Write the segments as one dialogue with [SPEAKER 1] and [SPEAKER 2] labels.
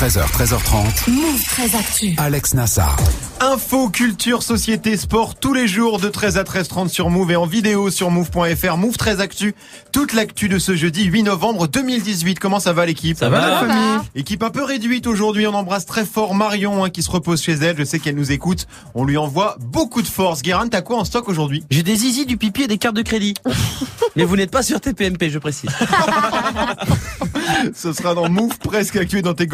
[SPEAKER 1] 13h, 13h30.
[SPEAKER 2] Move 13 Actu.
[SPEAKER 1] Alex Nassar.
[SPEAKER 3] Info, culture, société, sport, tous les jours de 13 à 13h30 sur Move et en vidéo sur Move.fr. Move 13 Actu. Toute l'actu de ce jeudi 8 novembre 2018. Comment ça va l'équipe?
[SPEAKER 4] Ça va, la famille?
[SPEAKER 3] Équipe un peu réduite aujourd'hui. On embrasse très fort Marion hein, qui se repose chez elle. Je sais qu'elle nous écoute. On lui envoie beaucoup de force. Guérin, t'as quoi en stock aujourd'hui?
[SPEAKER 4] J'ai des zizi, du pipi et des cartes de crédit. Mais vous n'êtes pas sur TPMP, je précise.
[SPEAKER 3] Ce sera dans Move presque actué dans tes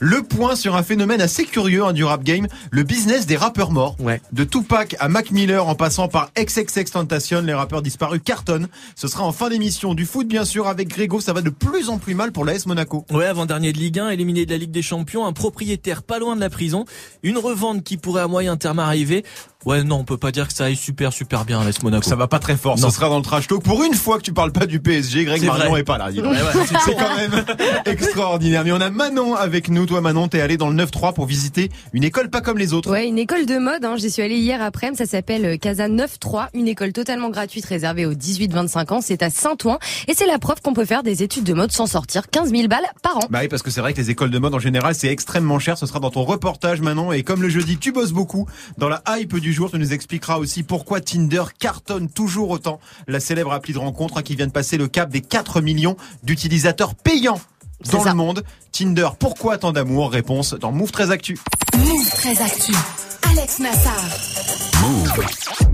[SPEAKER 3] Le point sur un phénomène assez curieux hein, du rap game, le business des rappeurs morts.
[SPEAKER 4] Ouais.
[SPEAKER 3] De Tupac à Mac Miller en passant par XXX Tentation, les rappeurs disparus cartonnent. Ce sera en fin d'émission du foot bien sûr avec Grégo, ça va de plus en plus mal pour l'AS Monaco.
[SPEAKER 5] Ouais, avant-dernier de Ligue 1, éliminé de la Ligue des Champions, un propriétaire pas loin de la prison, une revente qui pourrait à moyen terme arriver. Ouais, non, on peut pas dire que ça aille super super bien l'AS Monaco.
[SPEAKER 3] Ça va pas très fort,
[SPEAKER 5] Non.
[SPEAKER 3] ce sera dans le trash talk. Pour une fois que tu parles pas du PSG, Greg Marion
[SPEAKER 5] vrai.
[SPEAKER 3] est pas là.
[SPEAKER 5] Ouais, ouais,
[SPEAKER 3] C'est quand même extraordinaire. Mais on a Manon avec nous. Toi Manon, t'es allé dans le 9-3 pour visiter une école pas comme les autres.
[SPEAKER 6] Ouais, une école de mode. Hein. J'y suis allée hier après. Ça s'appelle euh, Casa 9-3, une école totalement gratuite réservée aux 18-25 ans. C'est à Saint-Ouen et c'est la preuve qu'on peut faire des études de mode sans sortir 15 000 balles par an.
[SPEAKER 3] Bah oui, parce que c'est vrai que les écoles de mode en général, c'est extrêmement cher. Ce sera dans ton reportage, Manon. Et comme le jeudi, tu bosses beaucoup. Dans la hype du jour, tu nous expliqueras aussi pourquoi Tinder cartonne toujours autant. La célèbre appli de rencontre hein, qui vient de passer le cap des 4 millions d'utilisateurs payants dans
[SPEAKER 6] ça.
[SPEAKER 3] le monde. Tinder, pourquoi tant d'amour? Réponse dans Move 13 Actu.
[SPEAKER 2] Move 13 Actu. Alex Nassar.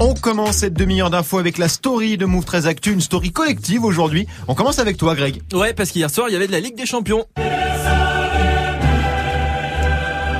[SPEAKER 3] On commence cette demi-heure d'infos avec la story de Move 13 Actu, une story collective aujourd'hui. On commence avec toi, Greg.
[SPEAKER 5] Ouais, parce qu'hier soir, il y avait de la Ligue des Champions.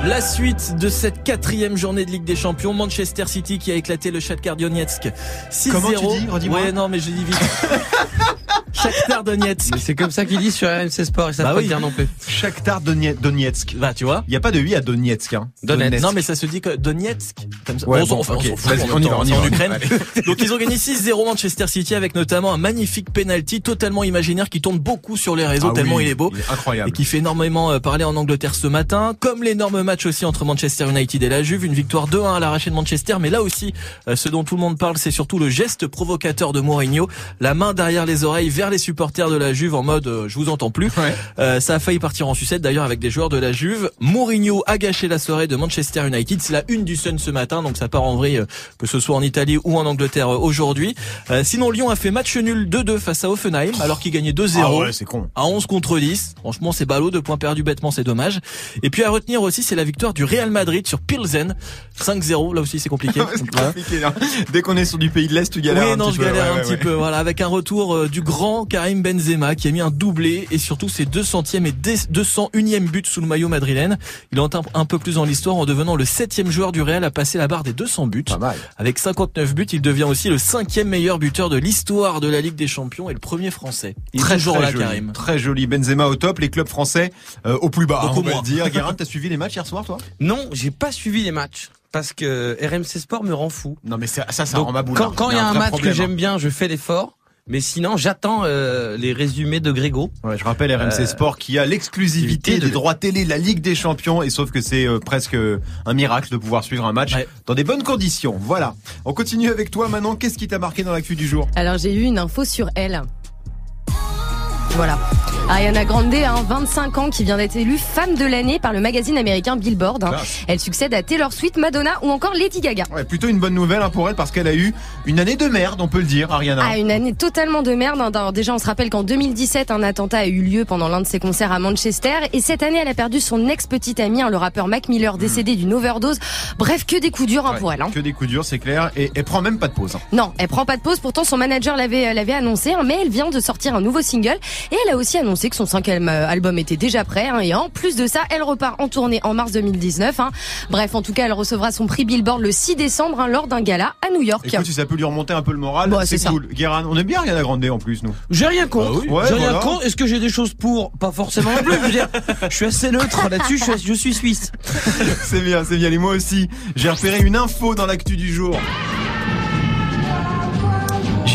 [SPEAKER 5] La suite de cette quatrième journée de Ligue des Champions, Manchester City qui a éclaté le Shakhtar Donetsk 6-0.
[SPEAKER 3] Comment tu dis? Redis-moi.
[SPEAKER 5] Ouais, non, mais je dis vite. Shakhtar Donetsk.
[SPEAKER 4] Mais c'est comme ça qu'ils disent sur RMC Sport, et ça
[SPEAKER 5] Bah
[SPEAKER 4] peut pas
[SPEAKER 5] oui.
[SPEAKER 4] dire non plus.
[SPEAKER 3] Shakhtar Donetsk.
[SPEAKER 5] Bah, tu vois.
[SPEAKER 3] Il n'y a pas de I à Donetsk. Hein.
[SPEAKER 4] Donetsk.
[SPEAKER 5] Non, mais ça se dit que Donetsk. Comme ça.
[SPEAKER 3] Ouais,
[SPEAKER 5] on s'en
[SPEAKER 3] bon,
[SPEAKER 5] on s'en
[SPEAKER 3] ok.
[SPEAKER 5] fout,
[SPEAKER 3] Vas-y,
[SPEAKER 5] en
[SPEAKER 3] on
[SPEAKER 5] même
[SPEAKER 3] y va, on y
[SPEAKER 5] c'est en
[SPEAKER 3] va.
[SPEAKER 5] Ukraine. Donc ils ont gagné 6-0 Manchester City avec notamment un magnifique penalty totalement imaginaire qui tourne beaucoup sur les réseaux
[SPEAKER 3] Ah
[SPEAKER 5] tellement
[SPEAKER 3] oui,
[SPEAKER 5] il est beau.
[SPEAKER 3] Il est incroyable.
[SPEAKER 5] Et qui fait énormément euh, parler en Angleterre ce matin, comme l'énorme match aussi entre Manchester United et la Juve, une victoire 2-1 à l'arraché de Manchester, mais là aussi, euh, ce dont tout le monde parle, c'est surtout le geste provocateur de Mourinho, la main derrière les oreilles vers les supporters de la Juve en mode euh, je vous entends plus.
[SPEAKER 3] Ouais.
[SPEAKER 5] Euh, ça a failli partir en sucette d'ailleurs avec des joueurs de la Juve. Mourinho a gâché la soirée de Manchester United, c'est la une du Sun ce matin, donc ça part en vrille euh, que ce soit en Italie ou en Angleterre aujourd'hui. Sinon Lyon a fait match nul 2-2 face à Offenheim alors qu'il gagnait 2-0
[SPEAKER 3] Ah ouais, con.
[SPEAKER 5] à 11 contre 10. Franchement, c'est ballot, deux points perdus bêtement, c'est dommage. Et puis à retenir aussi, c'est la victoire du Real Madrid sur Pilsen. 5-0, là aussi c'est compliqué.
[SPEAKER 3] Dès qu'on est sur du pays de l'Est, tu galères
[SPEAKER 5] Oui,
[SPEAKER 3] un
[SPEAKER 5] non,
[SPEAKER 3] petit
[SPEAKER 5] je
[SPEAKER 3] peu.
[SPEAKER 5] galère
[SPEAKER 3] Ouais,
[SPEAKER 5] un
[SPEAKER 3] ouais,
[SPEAKER 5] petit peu. Voilà, avec un retour du grand Karim Benzema qui a mis un doublé et surtout ses 200e et dé- 201e but sous le maillot madrilène. Il entre un, un peu plus dans l'histoire en devenant le septième joueur du Real à passer la barre des 200 buts.
[SPEAKER 3] Pas mal.
[SPEAKER 5] Avec 59 buts, il devient aussi le cinquième meilleur buteur de l'histoire de la Ligue des Champions et le premier français. Il est
[SPEAKER 3] Très,
[SPEAKER 5] toujours
[SPEAKER 3] très
[SPEAKER 5] là,
[SPEAKER 3] joli.
[SPEAKER 5] Karim.
[SPEAKER 3] Très joli. Benzema au top, les clubs français euh, au plus bas,
[SPEAKER 5] Beaucoup
[SPEAKER 3] on va
[SPEAKER 5] moins.
[SPEAKER 3] le dire. Guérin, t'as suivi les matchs hier soir, toi?
[SPEAKER 4] Non, j'ai pas suivi les matchs. Parce que RMC Sport me rend fou.
[SPEAKER 3] Non, mais ça, ça, ça
[SPEAKER 4] Donc,
[SPEAKER 3] rend ma boule.
[SPEAKER 4] quand quand il y a un match
[SPEAKER 3] problème,
[SPEAKER 4] que j'aime bien, je fais l'effort. Mais sinon, j'attends euh, les résumés de Grégo.
[SPEAKER 3] Ouais, je rappelle RMC Sport qui a l'exclusivité
[SPEAKER 4] de-
[SPEAKER 3] des droits télé de la Ligue des Champions et sauf que c'est euh, presque euh, un miracle de pouvoir suivre un match
[SPEAKER 5] Ouais.
[SPEAKER 3] dans des bonnes conditions. Voilà. On continue avec toi maintenant. Qu'est-ce qui t'a marqué dans l'actu du jour?
[SPEAKER 6] Alors j'ai eu une info sur elle. Voilà. Ariana Grande, hein, 25 ans, qui vient d'être élue femme de l'année par le magazine américain Billboard. hein. Elle succède à Taylor Swift, Madonna ou encore Lady Gaga.
[SPEAKER 3] Ouais, plutôt une bonne nouvelle hein, pour elle parce qu'elle a eu une année de merde, on peut le dire, Ariana.
[SPEAKER 6] Ah, une année totalement de merde. hein. Alors, déjà, on se rappelle qu'en 2017, un attentat a eu lieu pendant l'un de ses concerts à Manchester. Et cette année, elle a perdu son ex-petit ami, le rappeur Mac Miller, décédé d'une overdose. Bref, que des coups durs
[SPEAKER 3] Ouais,
[SPEAKER 6] pour elle.
[SPEAKER 3] Que des coups durs, c'est clair. Et elle prend même pas de pause.
[SPEAKER 6] Non, elle prend pas de pause. Pourtant, son manager l'avait l'avait annoncé, mais elle vient de sortir un nouveau single et elle a aussi annoncé que son cinquième euh, album était déjà prêt. hein, et en plus de ça, elle repart en tournée en mars 2019. hein. Bref, en tout cas, elle recevra son prix Billboard le 6 décembre hein, lors d'un gala à New York.
[SPEAKER 3] Écoute, si ça peut lui remonter un peu le moral,
[SPEAKER 6] Bon,
[SPEAKER 3] c'est cool. Guérin, on aime bien Ariana Grande en plus, nous.
[SPEAKER 4] J'ai rien contre.
[SPEAKER 3] Bah oui. Ouais,
[SPEAKER 4] J'ai rien contre. Est-ce que j'ai des choses pour? Pas forcément non plus. Je veux dire, je suis assez neutre là-dessus. Je suis, je suis suisse.
[SPEAKER 3] C'est bien, c'est bien. Et moi aussi, j'ai repéré une info dans l'actu du jour.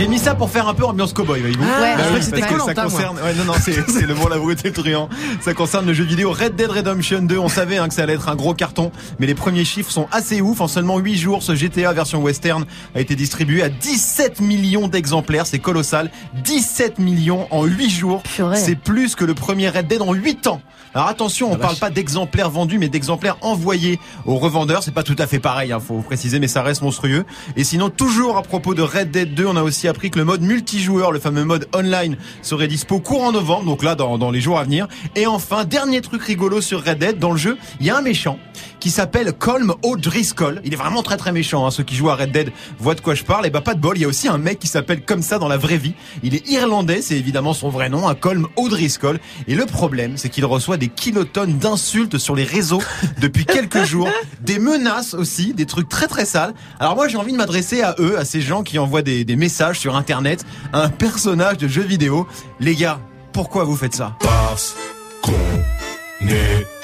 [SPEAKER 3] J'ai mis ça pour faire un peu ambiance cowboy, voyez-vous.
[SPEAKER 4] Ah,
[SPEAKER 6] Ouais.
[SPEAKER 4] c'était
[SPEAKER 3] ça concerne. Ouais, non, non, c'est c'est le bon, la brute et le truand. Ça concerne le jeu vidéo Red Dead Redemption 2. On savait hein, que ça allait être un gros carton, mais les premiers chiffres sont assez ouf. En seulement 8 jours, ce GTA version western a été distribué à 17 millions d'exemplaires. C'est colossal. 17 millions en 8 jours.
[SPEAKER 6] Purée.
[SPEAKER 3] C'est plus que le premier Red Dead en 8 ans. Alors attention, on parle pas d'exemplaires vendus, mais d'exemplaires envoyés aux revendeurs. C'est pas tout à fait pareil, hein, faut préciser, mais ça reste monstrueux. Et sinon, toujours à propos de Red Dead 2, on a aussi appris que le mode multijoueur, le fameux mode online, serait dispo courant novembre, donc là, dans, dans les jours à venir. Et enfin, dernier truc rigolo sur Red Dead, dans le jeu, il y a un méchant qui s'appelle Colm O'Driscoll. Il est vraiment très très méchant, hein. ceux qui jouent à Red Dead voient de quoi je parle. Et bah pas de bol, il y a aussi un mec qui s'appelle comme ça dans la vraie vie. Il est irlandais, c'est évidemment son vrai nom, un Colm O'Driscoll. Et le problème, c'est qu'il reçoit des kilotonnes d'insultes sur les réseaux depuis quelques jours, des menaces aussi, des trucs très très sales. Alors moi j'ai envie de m'adresser à eux, à ces gens qui envoient des, des messages sur internet, à un personnage de jeu vidéo. Les gars, pourquoi vous faites ça?
[SPEAKER 1] Parce qu'on est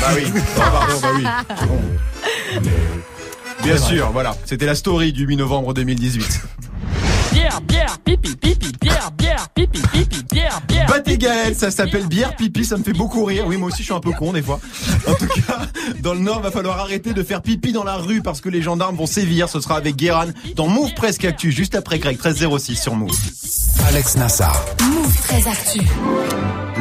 [SPEAKER 3] Bah oui, Oh, pardon, bah oui. Bien sûr, voilà. C'était la story du 8 novembre 2018.
[SPEAKER 7] Bière, bière, pipi, pipi, bière, bière, pipi, pipi, bière, bière.
[SPEAKER 3] Battez Gaël, ça s'appelle bière pipi, ça me fait beaucoup rire. Oui, moi aussi je suis un peu con des fois. En tout cas, dans le Nord, va falloir arrêter de faire pipi dans la rue parce que les gendarmes vont sévir. Ce sera avec Guéran dans Move Presque Actu, juste après Greg 1306 sur Move.
[SPEAKER 1] Alex Nassar.
[SPEAKER 2] Move très actu.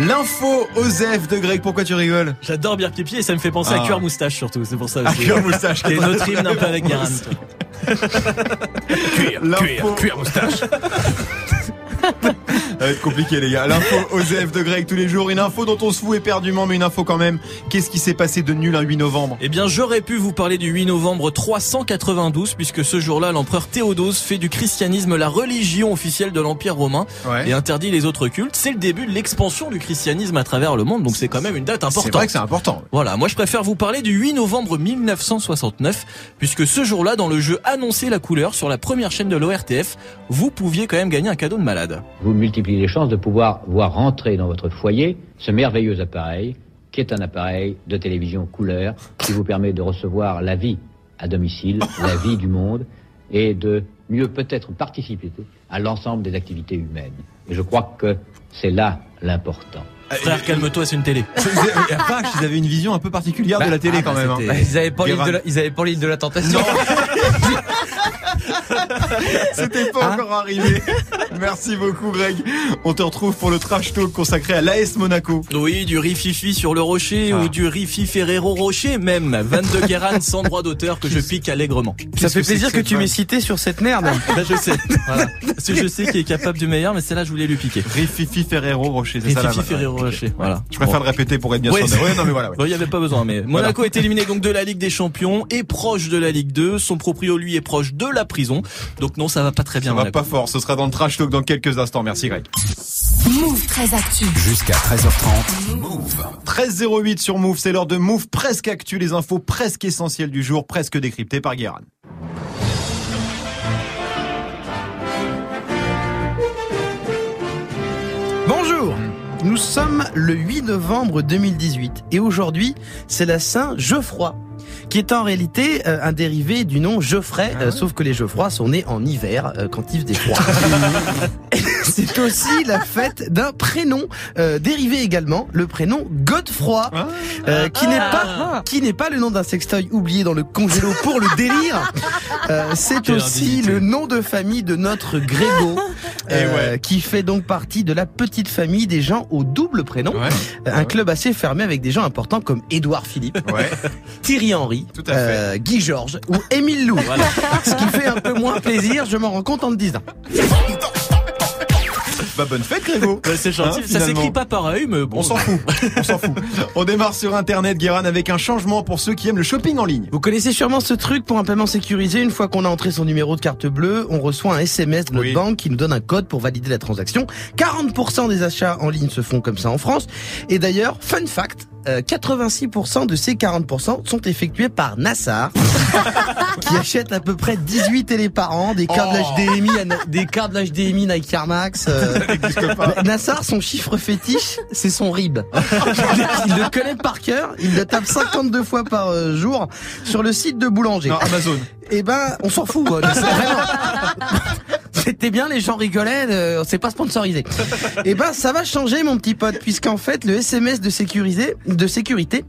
[SPEAKER 3] L'info Osef de Greg, pourquoi tu rigoles
[SPEAKER 5] J'adore Bière Pipi et ça me fait penser
[SPEAKER 3] Ah.
[SPEAKER 5] à Cuir Moustache surtout, c'est pour ça
[SPEAKER 3] Ah,
[SPEAKER 5] aussi.
[SPEAKER 3] Cuir Moustache.
[SPEAKER 5] Et notre hymne un peu avec Guérin.
[SPEAKER 3] L'info...
[SPEAKER 1] moustache.
[SPEAKER 3] Ça va être compliqué les gars. L'info Osef de Greg tous les jours. Une info dont on se fout éperdument, mais une info quand même. Qu'est-ce qui s'est passé de nul un 8 novembre?
[SPEAKER 5] Eh bien, j'aurais pu vous parler du 8 novembre 392, puisque ce jour-là, l'empereur Théodose fait du christianisme la religion officielle de l'Empire romain et interdit les autres cultes. C'est le début de l'expansion du christianisme à travers le monde, donc c'est quand même une date
[SPEAKER 3] C'est
[SPEAKER 5] importante.
[SPEAKER 3] vrai que c'est important.
[SPEAKER 5] Voilà, moi je préfère vous parler du 8 novembre 1969, puisque ce jour-là, dans le jeu Annoncer la couleur sur la première chaîne de l'ORTF, vous pouviez quand même gagner un cadeau de malade.
[SPEAKER 8] vous multipliez les chances de pouvoir voir rentrer dans votre foyer ce merveilleux appareil qui est un appareil de télévision couleur qui vous permet de recevoir la vie à domicile, la vie du monde et de mieux peut-être participer à l'ensemble des activités humaines. Et je crois que c'est là l'important.
[SPEAKER 5] Frère, calme-toi, c'est une télé.
[SPEAKER 3] Vache, ils avaient une vision un peu particulière de la télé quand même. hein.
[SPEAKER 4] Bah, Ils avaient pas l'île de la, ils avaient pas l'île de la tentation.
[SPEAKER 3] C'était pas encore arrivé. Merci beaucoup Greg. On te retrouve pour le trash talk consacré à l'AS Monaco.
[SPEAKER 5] Oui, du riz fifi sur le rocher
[SPEAKER 3] Ah.
[SPEAKER 5] ou du riz Ferrero Rocher même. 22 Guérin sans droit d'auteur que je pique allègrement.
[SPEAKER 4] Ça fait
[SPEAKER 3] que
[SPEAKER 4] plaisir
[SPEAKER 3] que
[SPEAKER 4] tu m'aies cité sur cette merde.
[SPEAKER 5] Bah, je sais. Voilà. Parce que je sais qu'il est capable du meilleur, mais c'est là je voulais lui piquer.
[SPEAKER 3] Rififi Ferrero Rocher, c'est ça la.
[SPEAKER 5] Ferrero Rocher. Voilà.
[SPEAKER 3] Je préfère
[SPEAKER 5] Bon.
[SPEAKER 3] le répéter pour être bien
[SPEAKER 5] Ouais,
[SPEAKER 3] sûr. Ouais, non mais voilà. ouais.
[SPEAKER 5] Bon, il y avait pas besoin, mais Monaco est éliminé donc de la Ligue des Champions et proche de la Ligue 2. Son proprio lui est proche de la prison. Donc non, ça va pas très bien.
[SPEAKER 3] Ça va pas fort. Ce sera dans le trash talk dans quelques instants. Merci Greg.
[SPEAKER 2] Move très actu.
[SPEAKER 1] Jusqu'à 13h30. Move.
[SPEAKER 3] 13.08 sur Move, c'est l'heure de Move presque actu, les infos presque essentielles du jour, presque décryptées par Guéran.
[SPEAKER 4] Bonjour Nous sommes le 8 novembre 2018 et aujourd'hui c'est la Saint Geoffroy qui est en réalité euh, un dérivé du nom Geoffrey, euh, sauf que les Geoffroy sont nés en hiver euh, quand il faisait froid. c'est aussi la fête d'un prénom euh, dérivé également, le prénom Godefroy, euh, qui n'est pas qui n'est pas le nom d'un sextoy oublié dans le congélo pour le délire. Euh, c'est aussi le nom de famille de notre Grégo, euh,
[SPEAKER 3] ouais.
[SPEAKER 4] qui fait donc partie de la petite famille des gens au double prénom.
[SPEAKER 3] Ouais.
[SPEAKER 4] Un club assez fermé avec des gens importants comme Édouard Philippe,
[SPEAKER 3] Ouais.
[SPEAKER 4] Thierry Henry,
[SPEAKER 3] Tout à fait.
[SPEAKER 4] euh, Guy Georges ou Émile Lou.
[SPEAKER 5] Voilà.
[SPEAKER 4] Ce qui fait un peu moins plaisir, je m'en rends compte en le disant.
[SPEAKER 3] Bah bonne fête Grégo.
[SPEAKER 5] C'est gentil.
[SPEAKER 3] Hein,
[SPEAKER 5] ça
[SPEAKER 3] finalement.
[SPEAKER 5] s'écrit pas pareil, mais bon.
[SPEAKER 3] On s'en fout. On s'en fout. On démarre sur Internet, Guéran, avec un changement pour ceux qui aiment le shopping en ligne.
[SPEAKER 4] Vous connaissez sûrement ce truc pour un paiement sécurisé. Une fois qu'on a entré son numéro de carte bleue, on reçoit un SMS de notre
[SPEAKER 3] Oui.
[SPEAKER 4] banque qui nous donne un code pour valider la transaction. 40% des achats en ligne se font comme ça en France. Et d'ailleurs, fun fact, euh, 86% de ces 40% sont effectués par Nassar, qui achète à peu près 18 télé par an, des cartes
[SPEAKER 3] Oh.
[SPEAKER 4] de l'HDMI, à Na- des l'HDMI Nike Air Max. euh, Nassar, son chiffre fétiche, c'est son RIB. il le connaît par cœur, il le tape 52 fois par euh, jour sur le site de Boulanger.
[SPEAKER 3] Non, Amazon.
[SPEAKER 4] Eh ben, on s'en fout. euh, vraiment- c'était bien, les gens rigolaient, euh, c'est pas sponsorisé. Et ben ça va changer mon petit pote, puisqu'en fait le SMS de sécurisé, de sécurité,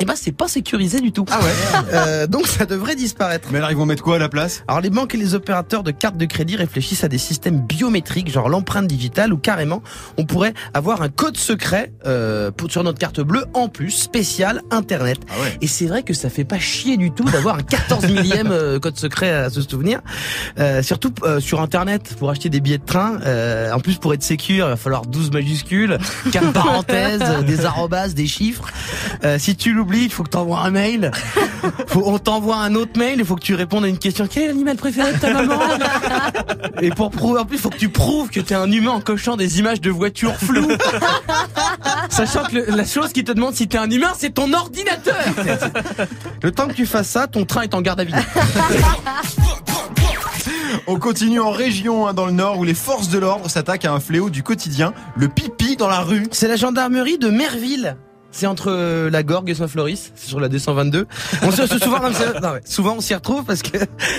[SPEAKER 4] eh ben c'est pas sécurisé du tout.
[SPEAKER 3] Ah ouais
[SPEAKER 4] Euh, donc ça devrait disparaître.
[SPEAKER 3] Mais alors ils vont mettre quoi à la place?
[SPEAKER 4] Alors les banques et les opérateurs de cartes de crédit réfléchissent à des systèmes biométriques, genre l'empreinte digitale, où carrément on pourrait avoir un code secret euh, pour, sur notre carte bleue en plus spécial Internet.
[SPEAKER 3] Ah ouais.
[SPEAKER 4] Et c'est vrai que ça fait pas chier du tout d'avoir un 14 millième euh, code secret à se souvenir, Euh, surtout euh, sur Internet pour acheter des billets de train. Euh, en plus pour être sécure, il va falloir 12 majuscules, 4 parenthèses, des arrobas, des chiffres. Si tu l'oublies, il faut que tu envoies un mail. Faut, on t'envoie un autre mail, il faut que tu répondes à une question. Quel est l'animal préféré de ta maman? Et pour prouver, en plus, il faut que tu prouves que t'es un humain en cochant des images de voitures floues. Sachant que le- la chose qui te demande si t'es un humain, c'est ton ordinateur. Le temps que tu fasses ça, ton train est en garde à vue.
[SPEAKER 3] On continue en région, hein, dans le nord, où les forces de l'ordre s'attaquent à un fléau du quotidien, le pipi dans la rue.
[SPEAKER 4] C'est la gendarmerie de Merville. C'est entre euh, la Gorgue et Saint-Floris, c'est sur la 222. On se, se- souvent, non, ouais, souvent on s'y retrouve parce que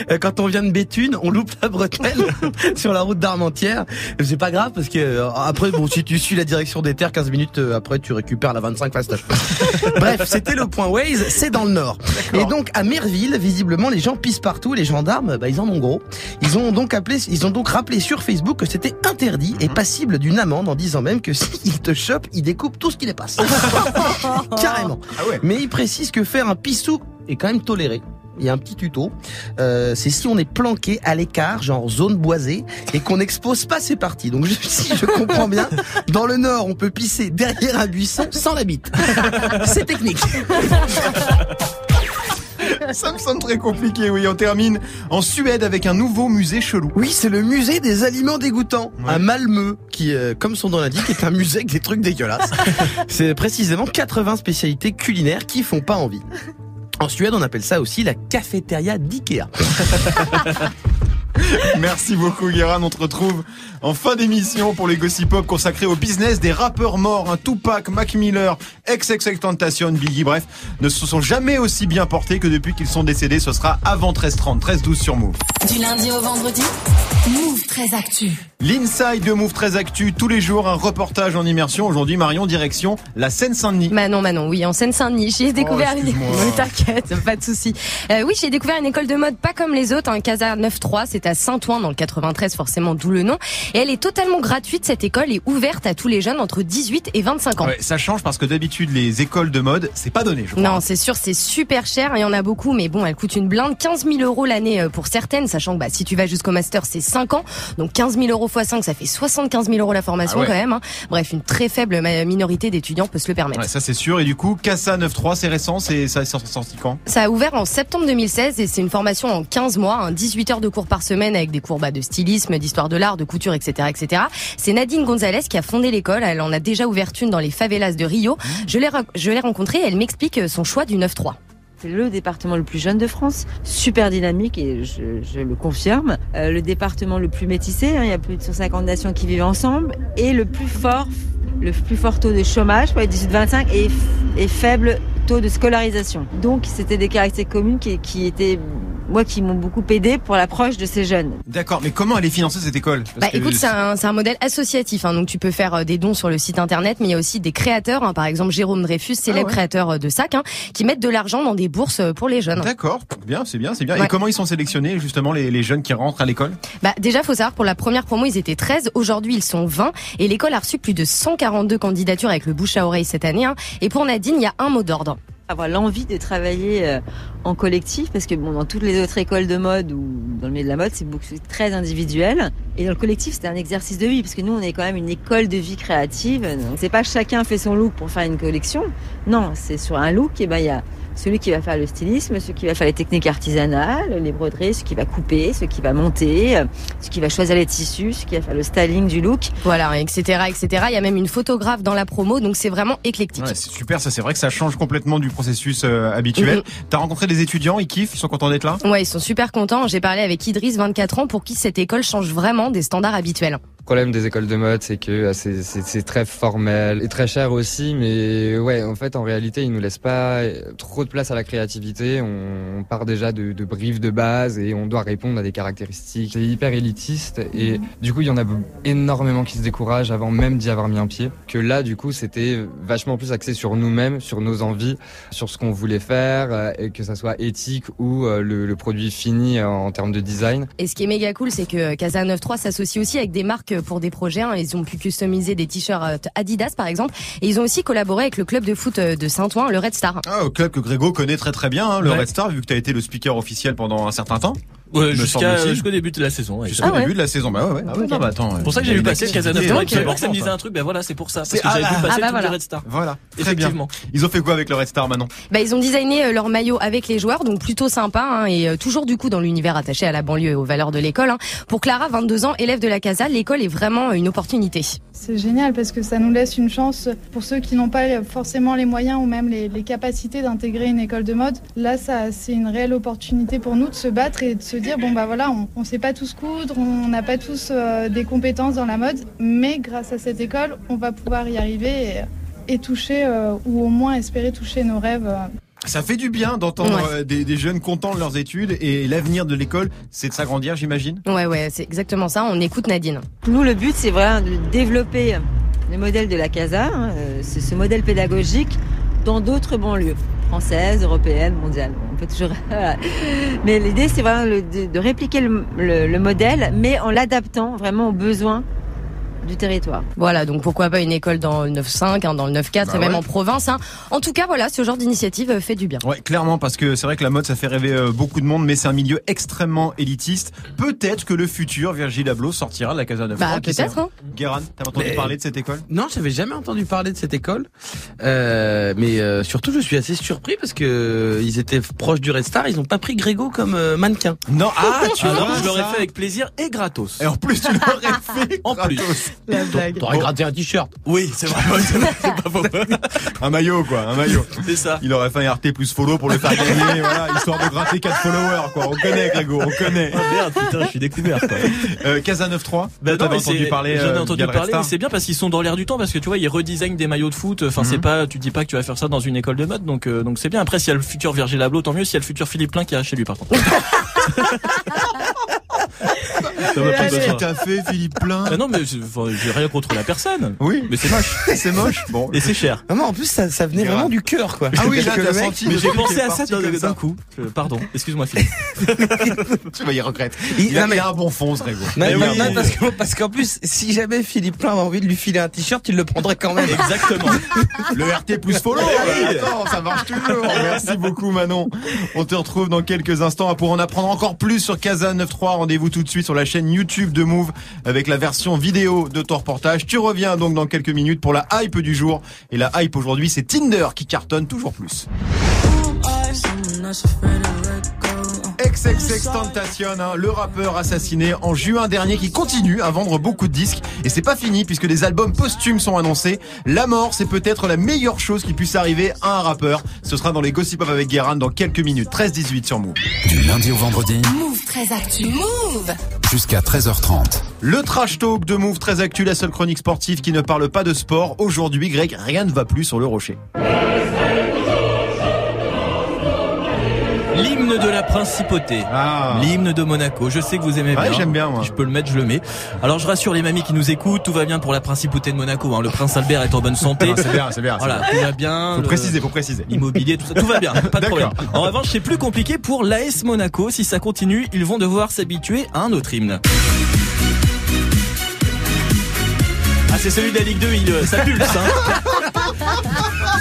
[SPEAKER 4] euh, quand on vient de Béthune, on loupe la bretelle sur la route d'Armentières. Et C'est pas grave parce que euh, après, bon, si tu suis la direction des terres, 15 minutes après, tu récupères la 25 fastoche. Bref, c'était le point Waze, c'est dans le nord. Et donc à Merville, visiblement, les gens pissent partout. Les gendarmes, bah, ils en ont gros. Ils ont donc appelé, ils ont donc rappelé sur Facebook que c'était interdit et passible d'une amende en disant même que s'ils te chopent, ils découpent tout ce qui les passe. Carrément.
[SPEAKER 3] Ah ouais.
[SPEAKER 4] Mais il précise que faire un pissou est quand même toléré. Il y a un petit tuto. Euh, c'est si on est planqué à l'écart, genre zone boisée, et qu'on n'expose pas ses parties. Donc je- si je comprends bien, dans le nord, on peut pisser derrière un buisson sans la bite. C'est technique.
[SPEAKER 3] Ça me semble très compliqué, oui. On termine en Suède avec un nouveau musée chelou.
[SPEAKER 4] Oui, c'est le musée des aliments dégoûtants
[SPEAKER 3] Ouais.
[SPEAKER 4] à Malmö, qui, euh, comme son nom l'indique, est un musée avec des trucs dégueulasses. c'est précisément 80 spécialités culinaires qui font pas envie. En Suède, on appelle ça aussi la cafétéria d'Ikea.
[SPEAKER 3] Merci beaucoup, Guérin. On te retrouve en fin d'émission pour les Gossip Pop consacrés au business des rappeurs morts. Un Tupac, Mac Miller, XXX Tentation, Biggie, bref, ne se sont jamais aussi bien portés que depuis qu'ils sont décédés. Ce sera avant 13h30, 13-12 sur Move.
[SPEAKER 2] Du lundi au vendredi, Move très actu.
[SPEAKER 3] L'inside de Move très actu, tous les jours, un reportage en immersion. Aujourd'hui, Marion, direction la Seine-Saint-Denis.
[SPEAKER 6] Manon, Manon, oui, en Seine-Saint-Denis. J'ai découvert une... T'inquiète, pas de souci. Euh, oui, j'ai découvert une école de mode pas comme les autres, un Casa 9-3, c'est à Saint-Ouen dans le 93, forcément, d'où le nom. Et elle est totalement gratuite, cette école est ouverte à tous les jeunes entre 18 et 25 ans.
[SPEAKER 3] Ouais, ça change parce que d'habitude, les écoles de mode, c'est pas donné, je crois.
[SPEAKER 6] Non, c'est sûr, c'est super cher. Il y en a beaucoup, mais bon, elle coûte une blinde. 15 000 euros l'année euh, pour certaines, sachant que bah, si tu vas jusqu'au master, c'est 5 ans. Donc 15 000 euros x 5, ça fait 75 000 euros la formation
[SPEAKER 3] Ah ouais.
[SPEAKER 6] quand même. hein. Bref, une très faible minorité d'étudiants peut se le permettre.
[SPEAKER 3] Ouais, ça c'est sûr. Et du coup, Casa 9.3, c'est récent, c'est ça est sorti quand?
[SPEAKER 6] Ça a ouvert en septembre 2016 et c'est une formation en 15 mois, hein, 18 heures de cours par semaine avec des cours bah, de stylisme, d'histoire de l'art, de couture, etc., etc. C'est Nadine Gonzalez qui a fondé l'école. Elle en a déjà ouvert une dans les favelas de Rio. Je l'ai, je l'ai rencontrée elle m'explique euh, son choix du 9-3.
[SPEAKER 9] C'est le département le plus jeune de France, super dynamique et je, le confirme. Euh, le département le plus métissé, hein, il y a plus de 150 nations qui vivent ensemble, et le plus fort, le plus fort taux de chômage pour les 18-25 et, et faible taux de scolarisation. Donc c'était des caractéristiques communes qui étaient, moi, qui m'ont beaucoup aidé pour l'approche de ces jeunes.
[SPEAKER 3] D'accord, mais comment elle est financée cette école? Parce
[SPEAKER 6] Bah
[SPEAKER 3] que-
[SPEAKER 6] écoute, c'est un, c'est un modèle associatif, hein, donc tu peux faire euh, des dons sur le site internet, mais il y a aussi des créateurs, hein, par exemple Jérôme Dreyfus, célèbre
[SPEAKER 3] Ah ouais.
[SPEAKER 6] créateur euh, de sacs, hein, qui mettent de l'argent dans des bourses euh, pour les jeunes.
[SPEAKER 3] D'accord, bien, c'est bien, c'est bien.
[SPEAKER 6] Ouais.
[SPEAKER 3] Et comment ils sont sélectionnés justement les, les jeunes qui rentrent à l'école?
[SPEAKER 6] Bah déjà, faut savoir pour la première promo, ils étaient 13, aujourd'hui ils sont 20, et l'école a reçu plus de 142 candidatures avec le bouche à oreille cette année. hein. Et pour Nadine, il y a un mot d'ordre.
[SPEAKER 9] Avoir l'envie de travailler euh, en collectif parce que bon dans toutes les autres écoles de mode ou dans le milieu de la mode c'est beaucoup très individuel. Et dans le collectif c'est un exercice de vie parce que nous on est quand même une école de vie créative. Donc c'est pas chacun fait son look pour faire une collection. Non c'est sur un look et ben il y a celui qui va faire le stylisme, celui qui va faire les techniques artisanales, les broderies, celui qui va couper, celui qui va monter, euh, celui qui va choisir les tissus, celui qui va faire le styling du look.
[SPEAKER 6] Voilà, etc., etc. Il y a même une photographe dans la promo, donc c'est vraiment éclectique.
[SPEAKER 3] Ouais, c'est super, ça c'est vrai que ça change complètement du processus euh, habituel. T'as rencontré des étudiants, ils kiffent, ils sont contents d'être là?
[SPEAKER 6] Ouais, ils sont super contents. J'ai parlé avec Idriss, 24 ans, pour qui cette école change vraiment des standards habituels.
[SPEAKER 10] Problème des écoles de mode, c'est que euh, c'est- très formel et très cher aussi. Mais ouais, en fait, en réalité, ils nous laissent pas euh, trop de place à la créativité. On, part déjà de, de briefs de base et on doit répondre à des caractéristiques. C'est hyper élitiste et du coup, il y en a énormément qui se découragent avant même d'y avoir mis un pied. Que là, du coup, c'était vachement plus axé sur nous-mêmes, sur nos envies, sur ce qu'on voulait faire, euh, et que ça soit éthique ou le, le produit fini en termes de design.
[SPEAKER 6] Et ce qui est méga cool, c'est que Casa 93 s'associe aussi avec des marques pour des projets. hein. Ils ont pu customiser des t-shirts Adidas, par exemple. Et ils ont aussi collaboré avec le club de foot de Saint-Ouen, le Red Star.
[SPEAKER 3] Ah, au club que Grégo connaît très très bien, hein, le
[SPEAKER 5] Ouais.
[SPEAKER 3] Red Star, vu que tu as été le speaker officiel pendant un certain temps.
[SPEAKER 5] Ouais, jusqu'à jusqu'au début de la saison. ouais.
[SPEAKER 3] Jusqu'au début de la saison. Bah ouais, ouais. Ah ouais, non, bah attends.
[SPEAKER 5] C'est pour ça que j'ai vu passer Casanova
[SPEAKER 3] euh,
[SPEAKER 5] puis ça me disait un truc, ben voilà, c'est pour ça. Parce
[SPEAKER 3] C'est-
[SPEAKER 5] que j'avais
[SPEAKER 3] ah,
[SPEAKER 5] vu passer
[SPEAKER 6] ah,
[SPEAKER 5] le
[SPEAKER 6] bah voilà.
[SPEAKER 5] du Red Star.
[SPEAKER 3] Voilà, très bien.
[SPEAKER 5] Effectivement.
[SPEAKER 3] Ils ont fait quoi avec le Red Star maintenant
[SPEAKER 6] Bah, ils ont designé euh, leur maillot avec les joueurs, donc plutôt sympa, hein, et euh, toujours du coup dans l'univers attaché à la banlieue et aux valeurs de l'école. hein. Pour Clara, 22 ans, élève de la Casa, l'école est vraiment une opportunité.
[SPEAKER 11] C'est génial parce que ça nous laisse une chance pour ceux qui n'ont pas forcément les moyens ou même les, les capacités d'intégrer une école de mode. Là, ça, c'est une réelle opportunité pour nous de se battre et de se dire bon bah voilà, on, on sait pas tous coudre, on n'a pas tous euh, des compétences dans la mode, mais grâce à cette école, on va pouvoir y arriver et, et toucher euh, ou au moins espérer toucher nos rêves. euh.
[SPEAKER 3] Ça fait du bien d'entendre
[SPEAKER 6] Ouais.
[SPEAKER 3] des, des jeunes contents de leurs études et l'avenir de l'école, c'est de s'agrandir, j'imagine?
[SPEAKER 6] Ouais, ouais, c'est exactement ça. On écoute Nadine.
[SPEAKER 9] Nous, le but, c'est vraiment de développer le modèle de la CASA, hein, c'est ce modèle pédagogique dans d'autres banlieues françaises, européennes, mondiales. Peut toujours. voilà. Mais l'idée, c'est vraiment de, répliquer le, le- le modèle, mais en l'adaptant vraiment aux besoins du territoire.
[SPEAKER 6] Voilà, donc pourquoi pas une école dans le 9-5, hein, dans le 9-4
[SPEAKER 3] Bah
[SPEAKER 6] et même
[SPEAKER 3] ouais.
[SPEAKER 6] en province. hein. En tout cas, voilà, ce genre d'initiative euh, fait du bien.
[SPEAKER 3] Ouais, clairement, parce que c'est vrai que la mode, ça fait rêver euh, beaucoup de monde, mais c'est un milieu extrêmement élitiste. Peut-être que le futur Virgil Abloh sortira de la Casa 9
[SPEAKER 6] Bah, peut-être. Hein.
[SPEAKER 3] Guéran, t'as entendu
[SPEAKER 4] Mais-
[SPEAKER 3] parler de cette école?
[SPEAKER 4] Non, j'avais jamais entendu parler de cette école. Euh, mais euh, surtout, je suis assez surpris parce que euh, ils étaient proches du Red Star. Ils ont pas pris Grégo comme euh, mannequin.
[SPEAKER 3] Non, ah, tu vois,
[SPEAKER 5] je l'aurais fait avec plaisir et gratos.
[SPEAKER 3] Et en plus, tu l'aurais fait
[SPEAKER 5] En plus.
[SPEAKER 6] La blague.
[SPEAKER 4] T'aurais gratté un t-shirt.
[SPEAKER 5] Oui, c'est vrai. c'est vrai, c'est pas faux.
[SPEAKER 3] Un maillot, quoi, un maillot.
[SPEAKER 5] C'est ça.
[SPEAKER 3] Il aurait fait un RT plus follow pour le faire gagner, voilà, histoire de gratter 4 followers, quoi. On connaît, Grégo, on connaît.
[SPEAKER 5] Oh merde, putain, je suis découvert. Quoi.
[SPEAKER 3] Euh, Casa 9-3,
[SPEAKER 5] Bah
[SPEAKER 3] t'avais entendu parler,
[SPEAKER 5] J'en ai
[SPEAKER 3] euh,
[SPEAKER 5] entendu parler, mais c'est bien parce qu'ils sont dans l'air du temps, parce que tu vois, ils redesignent des maillots de foot. Enfin, c'est
[SPEAKER 3] Mhm.
[SPEAKER 5] pas, tu dis pas que tu vas faire ça dans une école de mode, donc euh, donc c'est bien. Après, s'il y a le futur Virgil Abloh, tant mieux. S'il y a le futur Philippe Plein qui est chez lui, par contre.
[SPEAKER 3] Qu'est-ce que t'as fait, Philippe Plein
[SPEAKER 5] Ah non, mais j'ai rien contre la personne.
[SPEAKER 3] Oui,
[SPEAKER 5] Mais c'est moche.
[SPEAKER 3] c'est moche. Bon.
[SPEAKER 5] Et c'est cher.
[SPEAKER 4] Non, non, en plus, ça, ça venait
[SPEAKER 3] Grave.
[SPEAKER 4] vraiment du cœur, quoi.
[SPEAKER 3] Ah oui, là, t'as senti
[SPEAKER 5] Mais j'ai pensé à ça d'un coup. Pardon, excuse-moi Philippe.
[SPEAKER 3] Tu vas y regretter.
[SPEAKER 4] Il-
[SPEAKER 3] Il a,
[SPEAKER 4] non, mais-
[SPEAKER 3] il a un bon fond, ce Grégo.
[SPEAKER 4] Non,
[SPEAKER 3] Eh
[SPEAKER 4] non,
[SPEAKER 3] oui.
[SPEAKER 4] non, parce que- parce qu'en plus, si jamais Philippe Plein avait envie de lui filer un t-shirt, il le prendrait quand même.
[SPEAKER 5] Exactement.
[SPEAKER 3] Le RT plus follow. euh, Attends, ça marche toujours. Merci beaucoup Manon. On te retrouve dans quelques instants pour en apprendre encore plus sur Casa 93. Rendez-vous tout de suite sur la chaîne YouTube de Move avec la version vidéo de ton reportage. Tu reviens donc dans quelques minutes pour la hype du jour. Et la hype aujourd'hui, c'est Tinder qui cartonne toujours plus. XXX Tentation, hein, le rappeur assassiné en juin dernier qui continue à vendre beaucoup de disques. Et c'est pas fini puisque des albums posthumes sont annoncés. La mort, c'est peut-être la meilleure chose qui puisse arriver à un rappeur. Ce sera dans les Gossip Pop avec Guérin dans quelques minutes. 13-18 sur Move.
[SPEAKER 1] Du lundi au vendredi
[SPEAKER 2] très actu. Move
[SPEAKER 1] jusqu'à 13h30.
[SPEAKER 3] Le trash talk de Move très actu, la seule chronique sportive qui ne parle pas de sport. Aujourd'hui, Greg, rien ne va plus sur le rocher.
[SPEAKER 5] L'hymne de la principauté.
[SPEAKER 3] Ah.
[SPEAKER 5] L'hymne de Monaco. Je sais que vous aimez
[SPEAKER 3] Ouais,
[SPEAKER 5] bien.
[SPEAKER 3] j'aime bien, moi.
[SPEAKER 5] Je peux le mettre, je le mets. Alors je rassure les mamies qui nous écoutent, tout va bien pour la principauté de Monaco. hein. Le prince Albert est en bonne santé.
[SPEAKER 3] C'est bien, c'est bien.
[SPEAKER 5] Voilà,
[SPEAKER 3] bien.
[SPEAKER 5] tout va bien.
[SPEAKER 3] Faut
[SPEAKER 5] Le-
[SPEAKER 3] préciser, faut préciser.
[SPEAKER 5] Immobilier, tout ça, tout va bien, pas de problème. En revanche, c'est plus compliqué pour l'AS Monaco. Si ça continue, ils vont devoir s'habituer à un autre hymne. Ah, c'est celui de la Ligue 2, il, euh, ça pulse, hein.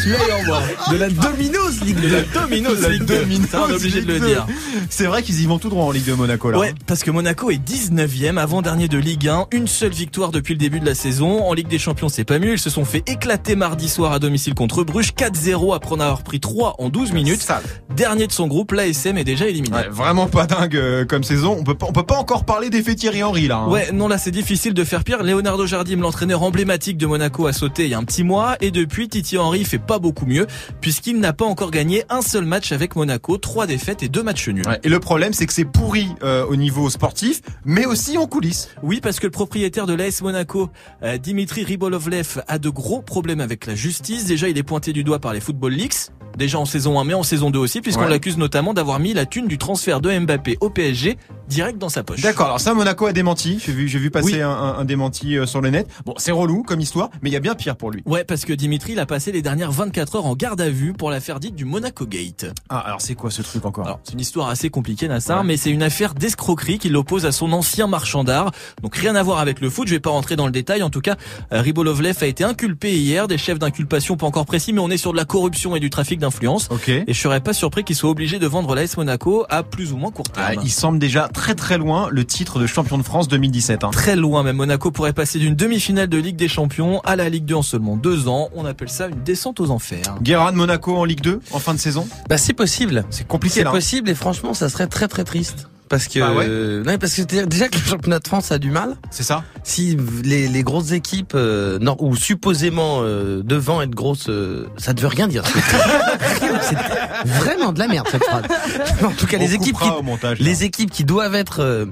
[SPEAKER 5] Celui-là.
[SPEAKER 4] De la Domino's Ligue
[SPEAKER 5] De la Domino's
[SPEAKER 3] La
[SPEAKER 5] Ligue 2.
[SPEAKER 3] Domino's
[SPEAKER 5] Ça, on est obligé de le
[SPEAKER 3] Ligue 2.
[SPEAKER 5] dire.
[SPEAKER 3] C'est vrai qu'ils y vont tout droit en Ligue de Monaco là.
[SPEAKER 5] Ouais, parce que Monaco est 19e, avant-dernier de Ligue 1, une seule victoire depuis le début de la saison. En Ligue des Champions, c'est pas mieux. Ils se sont fait éclater mardi soir à domicile contre Bruges, 4-0 après en avoir pris 3 en 12 minutes.
[SPEAKER 3] Sale.
[SPEAKER 5] Dernier de son groupe, l'ASM est déjà éliminé.
[SPEAKER 3] Ouais, vraiment pas dingue euh, comme saison. On peut pas, on peut pas encore parler d'effet Thierry Henry là. hein.
[SPEAKER 5] Ouais, non, là c'est difficile de faire pire. Leonardo Jardim, l'entraîneur emblématique de Monaco, a sauté il y a un petit mois et depuis Titi Henry fait pas pas beaucoup mieux puisqu'il n'a pas encore gagné un seul match avec Monaco, trois défaites et deux matchs nuls.
[SPEAKER 3] Ouais, et le problème, c'est que c'est pourri euh, au niveau sportif, mais aussi en coulisses.
[SPEAKER 5] Oui, parce que le propriétaire de l'AS Monaco, euh, Dimitri Ribolovlev, a de gros problèmes avec la justice. Déjà, il est pointé du doigt par les Football Leaks. Déjà en saison 1, mais en saison 2 aussi, puisqu'on
[SPEAKER 3] Ouais.
[SPEAKER 5] l'accuse notamment d'avoir mis la thune du transfert de Mbappé au PSG direct dans sa poche.
[SPEAKER 3] D'accord, alors ça, Monaco a démenti. J'ai vu, j'ai vu passer
[SPEAKER 5] Oui.
[SPEAKER 3] un, un- un démenti euh, sur le net. Bon, c'est relou comme histoire, mais il y a bien pire pour lui.
[SPEAKER 5] Ouais, parce que Dimitri, il a passé les dernières 24 heures en garde à vue pour l'affaire dite du Monaco Gate.
[SPEAKER 3] Ah, alors c'est quoi ce truc encore?
[SPEAKER 5] Alors, c'est une histoire assez compliquée, Nassar,
[SPEAKER 3] Ouais.
[SPEAKER 5] mais c'est une affaire d'escroquerie qui l'oppose à son ancien marchand d'art. Donc rien à voir avec le foot, je vais pas rentrer dans le détail. En tout cas, Ribolovlev a été inculpé hier, des chefs d'inculpation pas encore précis, mais on est sur de la corruption et du trafic d'influence.
[SPEAKER 3] Ok.
[SPEAKER 5] Et je serais pas surpris qu'il soit obligé de vendre l'AS Monaco à plus ou moins court terme.
[SPEAKER 3] Ah, il semble déjà très très loin le titre de champion de France 2017. Hein.
[SPEAKER 5] Très loin, même Monaco pourrait passer d'une demi-finale de Ligue des Champions à la Ligue 2 en seulement deux ans. On appelle ça une descente aux enfers.
[SPEAKER 3] Guérin de Monaco en Ligue 2 en fin de saison
[SPEAKER 4] Bah c'est possible.
[SPEAKER 3] C'est compliqué
[SPEAKER 4] C'est
[SPEAKER 3] hein.
[SPEAKER 4] possible et franchement ça serait très très triste. Parce que
[SPEAKER 3] Ah ouais
[SPEAKER 4] euh, non, parce que c'est- déjà que le championnat de France a du mal.
[SPEAKER 3] C'est ça
[SPEAKER 4] Si les, les grosses équipes euh, non, ou supposément euh, devant être grosses, euh, ça ne veut rien dire. c'est vraiment de la merde cette phrase. En tout cas,
[SPEAKER 3] On
[SPEAKER 4] les équipes qui,
[SPEAKER 3] montage.
[SPEAKER 4] les équipes qui doivent être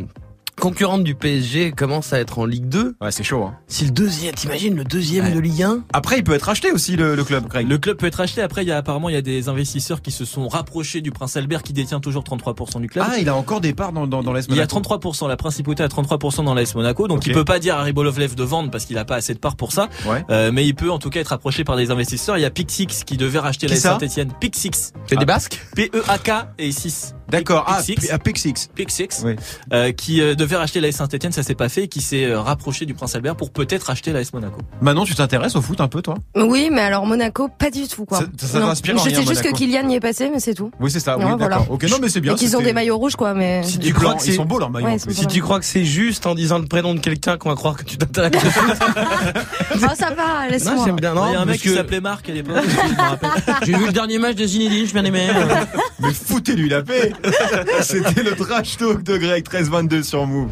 [SPEAKER 4] concurrentes du PSG commencent à être en Ligue 2.
[SPEAKER 3] Ouais, c'est chaud. Hein.
[SPEAKER 4] Si le deuxième, t'imagines le deuxième
[SPEAKER 5] Ouais.
[SPEAKER 4] de Ligue 1
[SPEAKER 3] Après, il peut être acheté aussi le, le club, Greg.
[SPEAKER 5] Le club peut être acheté. Après, il y a apparemment il y a des investisseurs qui se sont rapprochés du Prince Albert qui détient toujours 33% du club.
[SPEAKER 3] Ah, il a encore des parts dans, dans, dans l'AS
[SPEAKER 5] Il y a
[SPEAKER 3] Monaco.
[SPEAKER 5] 33%, la principauté a 33% dans l'AS Monaco, donc
[SPEAKER 3] Ok.
[SPEAKER 5] il peut pas dire à Ribolovlev de vendre parce qu'il a pas assez de parts pour ça,
[SPEAKER 3] Ouais.
[SPEAKER 5] Euh, mais il peut en tout cas être approché par des investisseurs. Il y a Pixix qui devait racheter
[SPEAKER 3] ça?
[SPEAKER 5] Saint-Etienne. Pixix.
[SPEAKER 4] C'est des Basques?
[SPEAKER 5] P-E-A-K et 6.
[SPEAKER 3] D'accord. Ah, à Pixix.
[SPEAKER 5] Pixix.
[SPEAKER 3] Oui.
[SPEAKER 5] Euh, qui euh, devait racheter l'AS Saint-Etienne, ça s'est pas fait, et qui s'est euh, rapproché du Prince Albert pour peut-être acheter l'AS Monaco.
[SPEAKER 3] Manon, tu t'intéresses au foot un peu, toi?
[SPEAKER 6] Oui, mais alors Monaco, pas du tout quoi.
[SPEAKER 3] Ça- ça
[SPEAKER 6] Non.
[SPEAKER 3] t'inspire
[SPEAKER 6] Je
[SPEAKER 3] rien,
[SPEAKER 6] sais juste
[SPEAKER 3] Monaco.
[SPEAKER 6] que Kylian y est passé, mais c'est tout.
[SPEAKER 3] Oui, c'est ça. Oui,
[SPEAKER 6] Ouais, voilà.
[SPEAKER 3] Ok, non, mais c'est bien.
[SPEAKER 6] Et qu'ils ont des maillots rouges quoi, mais.
[SPEAKER 4] Si tu crois que
[SPEAKER 3] ils
[SPEAKER 4] c'est
[SPEAKER 3] sont beaux leurs maillots.
[SPEAKER 6] Ouais,
[SPEAKER 4] si tu crois que c'est juste en disant le prénom de quelqu'un qu'on va croire que tu t'intéresses.
[SPEAKER 6] Oh ça va,
[SPEAKER 4] non,
[SPEAKER 6] laisse-moi.
[SPEAKER 4] j'aime bien. Non,
[SPEAKER 5] il y a un mec qui s'appelait Marc à l'époque. je me rappelle.
[SPEAKER 4] J'ai vu le dernier match de Zinedine, je bien aimé.
[SPEAKER 3] Mais foutez-lui la paix C'était le trash talk de Greg 1322 sur Move.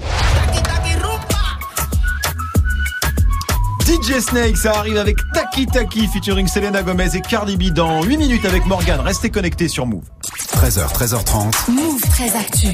[SPEAKER 3] DJ Snake, ça arrive avec Taki Taki featuring Selena Gomez et Cardi B dans 8 minutes avec Morgan. Restez connectés sur Move.
[SPEAKER 1] 13h, 13h30.
[SPEAKER 2] Move très actu.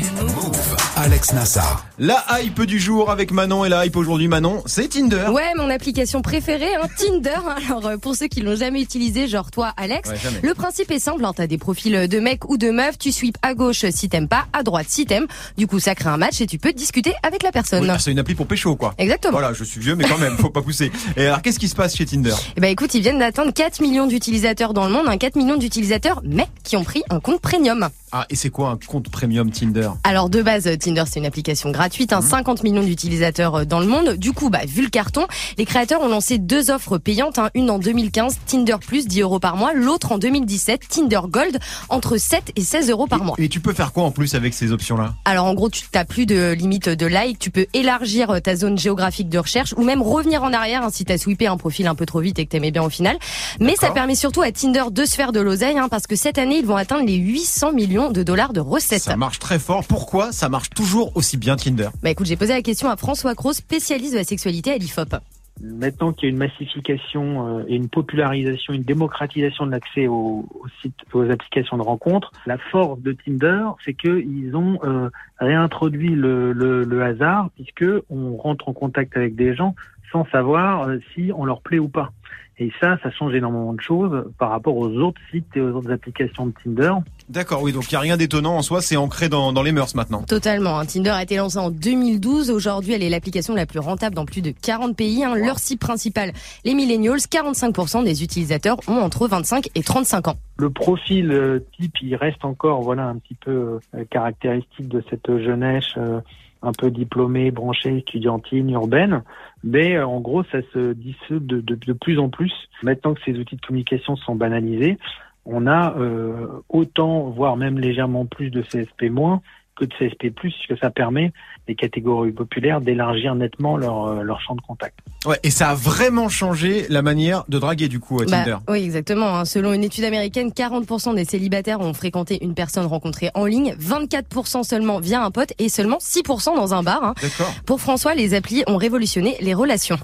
[SPEAKER 1] Alex Nassar.
[SPEAKER 3] La hype du jour avec Manon et la hype aujourd'hui Manon, c'est Tinder.
[SPEAKER 6] Ouais, mon application préférée, hein, Tinder. Alors euh, pour ceux qui l'ont jamais utilisé, genre toi, Alex,
[SPEAKER 3] Ouais,
[SPEAKER 6] le principe est simple. Hein, T'as des profils de mecs ou de meufs. Tu sweeps à gauche si t'aimes pas, à droite si t'aimes. Du coup, ça crée un match et tu peux discuter avec la personne.
[SPEAKER 3] Oui, c'est une appli pour pécho quoi.
[SPEAKER 6] Exactement.
[SPEAKER 3] Voilà, je suis vieux mais quand même, faut pas pousser. Et alors qu'est-ce qui se passe chez Tinder?
[SPEAKER 6] Eh ben écoute, ils viennent d'atteindre 4 millions d'utilisateurs dans le monde, hein, 4 millions d'utilisateurs, mais qui ont pris un compte premium.
[SPEAKER 3] femmes Ah, et c'est quoi un compte premium Tinder
[SPEAKER 6] Alors de base, Tinder c'est une application gratuite,
[SPEAKER 3] Mhm.
[SPEAKER 6] hein, 50 millions d'utilisateurs euh, dans le monde. Du coup, bah vu le carton, les créateurs ont lancé deux offres payantes, hein, une en 2015, Tinder Plus 10 euros par mois, l'autre en 2017, Tinder Gold, entre 7 et 16 euros par mois.
[SPEAKER 3] Et tu peux faire quoi en plus avec ces options-là?
[SPEAKER 6] Alors en gros, tu n'as plus de limite de like, tu peux élargir euh, ta zone géographique de recherche ou même revenir en arrière hein, si tu as sweepé un profil un peu trop vite et que t'aimais bien au final. Mais ça permet surtout à Tinder de se faire de l'oseille parce que cette année, ils vont atteindre les 800 millions de dollars de recettes.
[SPEAKER 3] Ça marche très fort. Pourquoi ça marche toujours aussi bien Tinder?
[SPEAKER 6] Bah écoute, j'ai posé la question à François Cros, spécialiste de la sexualité à l'IFOP.
[SPEAKER 12] Maintenant qu'il y a une massification euh, et une popularisation, une démocratisation de l'accès aux, aux sites, aux applications de rencontres, la force de Tinder, c'est qu'ils ont euh, réintroduit le, le, le hasard puisque on rentre en contact avec des gens sans savoir euh, si on leur plaît ou pas. Et ça, ça change énormément de choses par rapport aux autres sites et aux autres applications de Tinder.
[SPEAKER 3] D'accord, oui, donc il n'y a rien d'étonnant en soi, c'est ancré dans, dans les mœurs maintenant.
[SPEAKER 6] Totalement. hein. Tinder a été lancé en 2012. Aujourd'hui, elle est l'application la plus rentable dans plus de 40 pays. hein. Leur site principal, les millennials, 45% des utilisateurs ont entre 25 et 35 ans.
[SPEAKER 12] Le profil euh, type, il reste encore voilà un petit peu euh, caractéristique de cette jeunesse euh, un peu diplômée, branchée, étudiantine, urbaine. Mais euh, en gros, ça se dissout de, plus en plus. Maintenant que ces outils de communication sont banalisés, on a euh, autant, voire même légèrement plus de CSP- que de CSP+, puisque ça permet les catégories populaires d'élargir nettement leur, euh, leur champ de contact.
[SPEAKER 3] Ouais, et ça a vraiment changé la manière de draguer du coup à
[SPEAKER 6] Bah,
[SPEAKER 3] Tinder.
[SPEAKER 6] oui, exactement. hein. Selon une étude américaine, 40% des célibataires ont fréquenté une personne rencontrée en ligne, 24% seulement via un pote et seulement 6% dans un bar. hein.
[SPEAKER 3] D'accord.
[SPEAKER 6] Pour François, les applis ont révolutionné les relations.